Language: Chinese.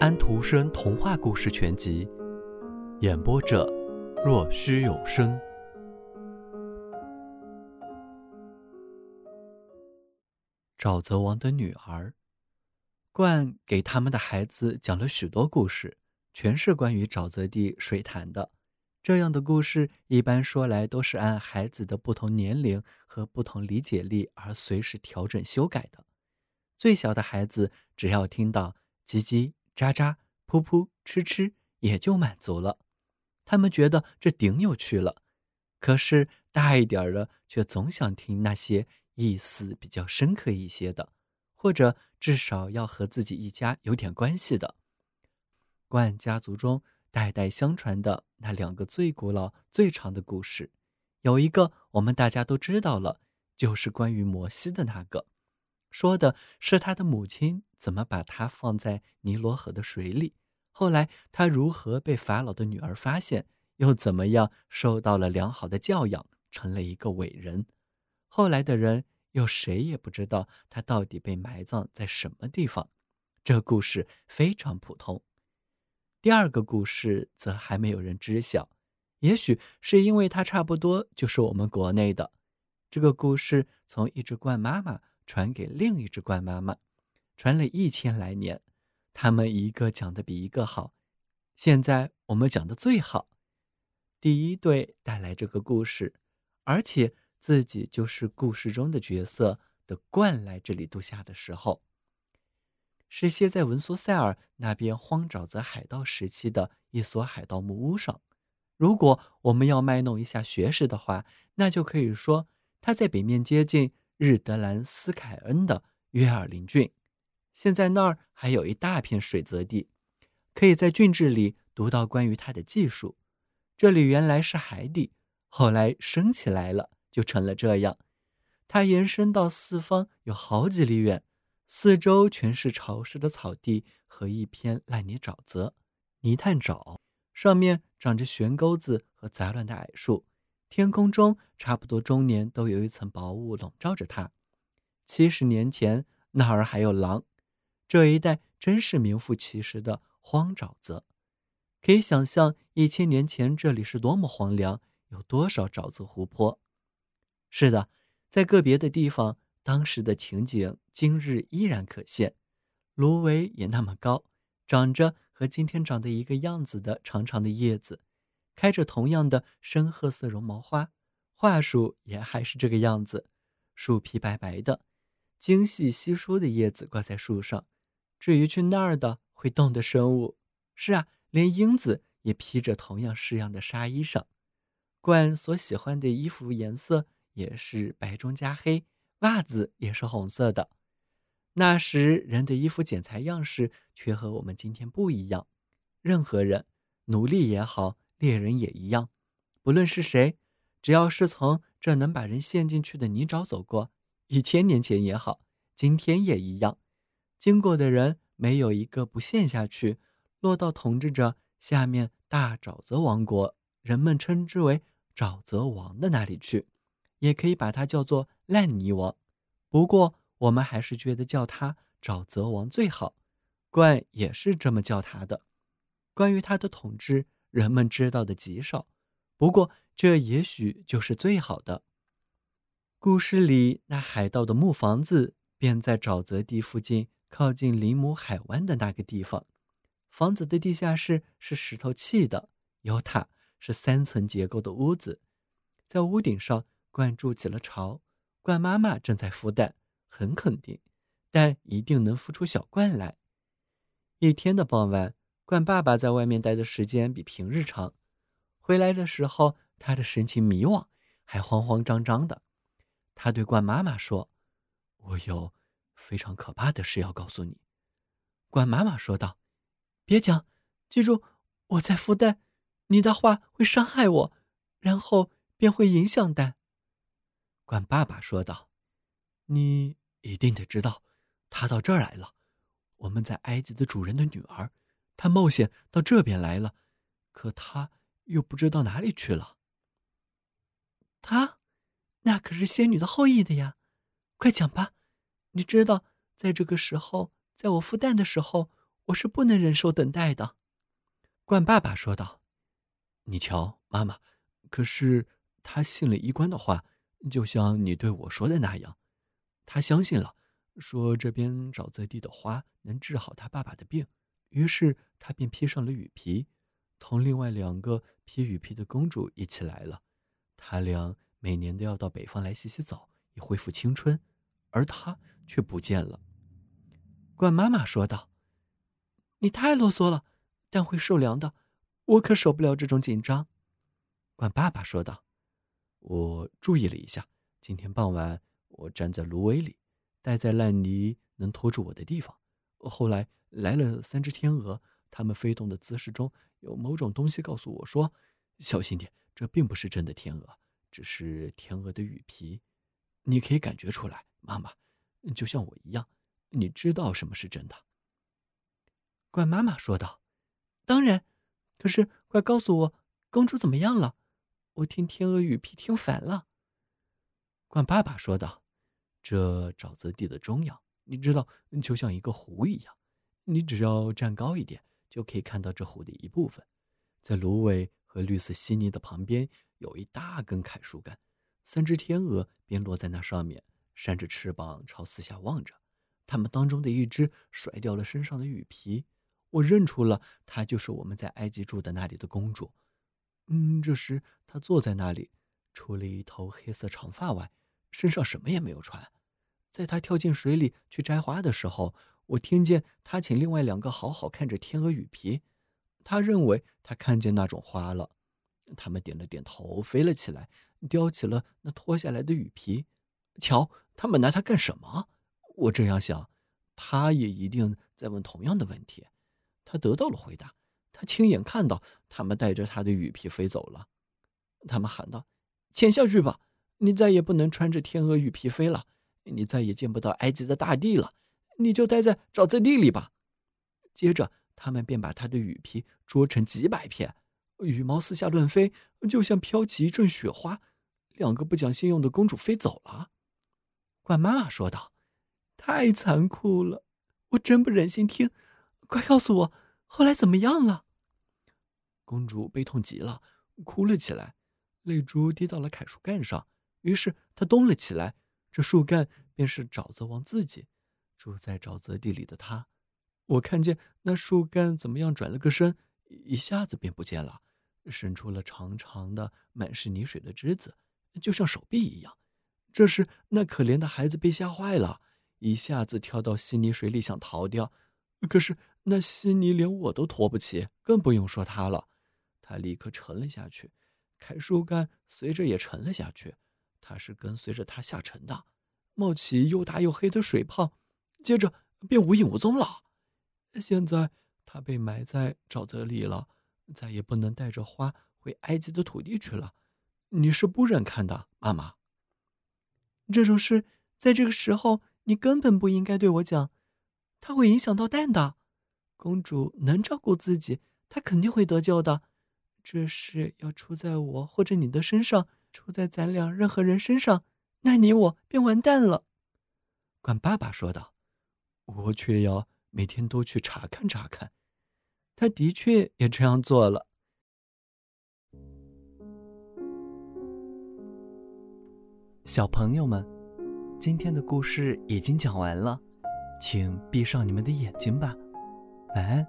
安徒生童话故事全集，演播者：若虚有声。沼泽王的女儿，冠给他们的孩子讲了许多故事，全是关于沼泽地水潭的。这样的故事一般说来都是按孩子的不同年龄和不同理解力而随时调整修改的。最小的孩子只要听到叽叽。喳喳、噗噗、吃吃，也就满足了。他们觉得这顶有趣了。可是大一点的却总想听那些意思比较深刻一些的，或者至少要和自己一家有点关系的。冠家族中代代相传的那两个最古老、最长的故事，有一个我们大家都知道了，就是关于摩西的那个。说的是他的母亲怎么把他放在尼罗河的水里，后来他如何被法老的女儿发现，又怎么样受到了良好的教养，成了一个伟人。后来的人又谁也不知道他到底被埋葬在什么地方。这故事非常普通。第二个故事则还没有人知晓，也许是因为它差不多就是我们国内的。这个故事从一只鹳妈妈。传给另一只鹳妈妈，传了一千来年，他们一个讲的比一个好。现在我们讲的最好。第一对带来这个故事，而且自己就是故事中的角色的鹳来这里度假的时候，是歇在文苏塞尔那边荒沼泽海盗时期的一所海盗木屋上。如果我们要卖弄一下学识的话，那就可以说他在北面接近。日德兰斯凯恩的约尔林郡，现在那儿还有一大片水泽地，可以在郡志里读到关于它的技术。这里原来是海底，后来升起来了，就成了这样。它延伸到四方有好几里远，四周全是潮湿的草地和一片烂泥沼泽、泥炭沼，上面长着悬钩子和杂乱的矮树。天空中差不多终年都有一层薄雾笼罩着它。七十年前那儿还有狼，这一带真是名副其实的荒沼泽。可以想象一千年前这里是多么荒凉，有多少沼泽湖泊。是的，在个别的地方，当时的情景今日依然可现。芦苇也那么高，长着和今天长得一个样子的长长的叶子。开着同样的深褐色绒毛花，桦树也还是这个样子，树皮白白的，精细稀疏的叶子挂在树上。至于去那儿的会动的生物，是啊，连英子也披着同样式样的纱衣裳。冠所喜欢的衣服颜色也是白中加黑，袜子也是红色的。那时人的衣服剪裁样式却和我们今天不一样。任何人，奴隶也好。猎人也一样，不论是谁，只要是从这能把人陷进去的泥沼走过，一千年前也好，今天也一样，经过的人没有一个不陷下去，落到统治着下面大沼泽王国，人们称之为沼泽王的那里去，也可以把它叫做烂泥王。不过我们还是觉得叫他沼泽王最好，冠也是这么叫他的。关于他的统治。人们知道的极少，不过这也许就是最好的。故事里那海盗的木房子便在沼泽地附近，靠近林姆海湾的那个地方。房子的地下室是石头砌的，有塔，是三层结构的屋子。在屋顶上灌筑起了巢，鹳妈妈正在孵蛋，很肯定，但一定能孵出小鹳来。一天的傍晚。冠爸爸在外面待的时间比平日长，回来的时候，他的神情迷惘，还慌慌张张的。他对冠妈妈说：“我有非常可怕的事要告诉你。”冠妈妈说道：“别讲，记住我在孵蛋，你的话会伤害我，然后便会影响蛋。”冠爸爸说道：“你一定得知道，他到这儿来了，我们在埃及的主人的女儿。”他冒险到这边来了，可他又不知道哪里去了。他，那可是仙女的后裔的呀！快讲吧，你知道，在这个时候，在我孵蛋的时候，我是不能忍受等待的。”冠爸爸说道：“你瞧，妈妈，可是他信了医官的话，就像你对我说的那样，他相信了，说这边沼泽地的花能治好他爸爸的病，于是他便披上了雨皮，同另外两个披雨皮的公主一起来了。他俩每年都要到北方来洗洗澡，以恢复青春，而他却不见了。”管妈妈说道：“你太啰嗦了，但会受凉的，我可受不了这种紧张。”管爸爸说道：“我注意了一下，今天傍晚我站在芦苇里，待在烂泥能拖住我的地方。后来来了三只天鹅，它们飞动的姿势中有某种东西告诉我说：‘小心点，这并不是真的天鹅，只是天鹅的羽皮。’你可以感觉出来，妈妈，就像我一样。”你知道什么是真的？怪妈妈说道：“当然，可是快告诉我，公主怎么样了？我听天鹅羽皮听烦了。”怪爸爸说道：“这沼泽地的中央，你知道，就像一个湖一样，你只要站高一点，就可以看到这湖的一部分。在芦苇和绿色稀泥的旁边，有一大根楷树干，三只天鹅便落在那上面，扇着翅膀朝四下望着。”他们当中的一只甩掉了身上的羽皮，我认出了她就是我们在埃及住的那里的公主。嗯，这时她坐在那里，除了一头黑色长发外，身上什么也没有穿。在他跳进水里去摘花的时候，我听见他请另外两个好好看着天鹅羽皮。他认为他看见那种花了，他们点了点头，飞了起来，叼起了那脱下来的羽皮。瞧，他们拿它干什么？我这样想，他也一定在问同样的问题。他得到了回答，他亲眼看到他们带着他的羽皮飞走了。他们喊道：“潜下去吧，你再也不能穿着天鹅羽皮飞了，你再也见不到埃及的大地了，你就待在沼泽地里吧。”接着，他们便把他的羽皮捉成几百片，羽毛四下乱飞，就像飘起一阵雪花。两个不讲信用的公主飞走了。怪妈妈说道。太残酷了，我真不忍心听。快告诉我，后来怎么样了？公主悲痛极了，哭了起来，泪珠滴到了楷树干上。于是她动了起来，这树干便是沼泽王自己，住在沼泽地里的他。我看见那树干怎么样转了个身，一下子便不见了，伸出了长长的、满是泥水的枝子，就像手臂一样。这时，那可怜的孩子被吓坏了。一下子跳到稀泥水里想逃掉，可是那稀泥连我都拖不起，更不用说他了。他立刻沉了下去，楷树干随着也沉了下去。他是跟随着他下沉的，冒起又大又黑的水泡，接着便无影无踪了。现在他被埋在沼泽里了，再也不能带着花回埃及的土地去了。你是不忍看的，妈妈。这种事在这个时候。你根本不应该对我讲，它会影响到蛋的。公主能照顾自己，她肯定会得救的。这事要出在我或者你的身上，出在咱俩任何人身上，那你我便完蛋了。管爸爸说道：“我却要每天都去查看查看。”他的确也这样做了。小朋友们。今天的故事已经讲完了，请闭上你们的眼睛吧，晚安。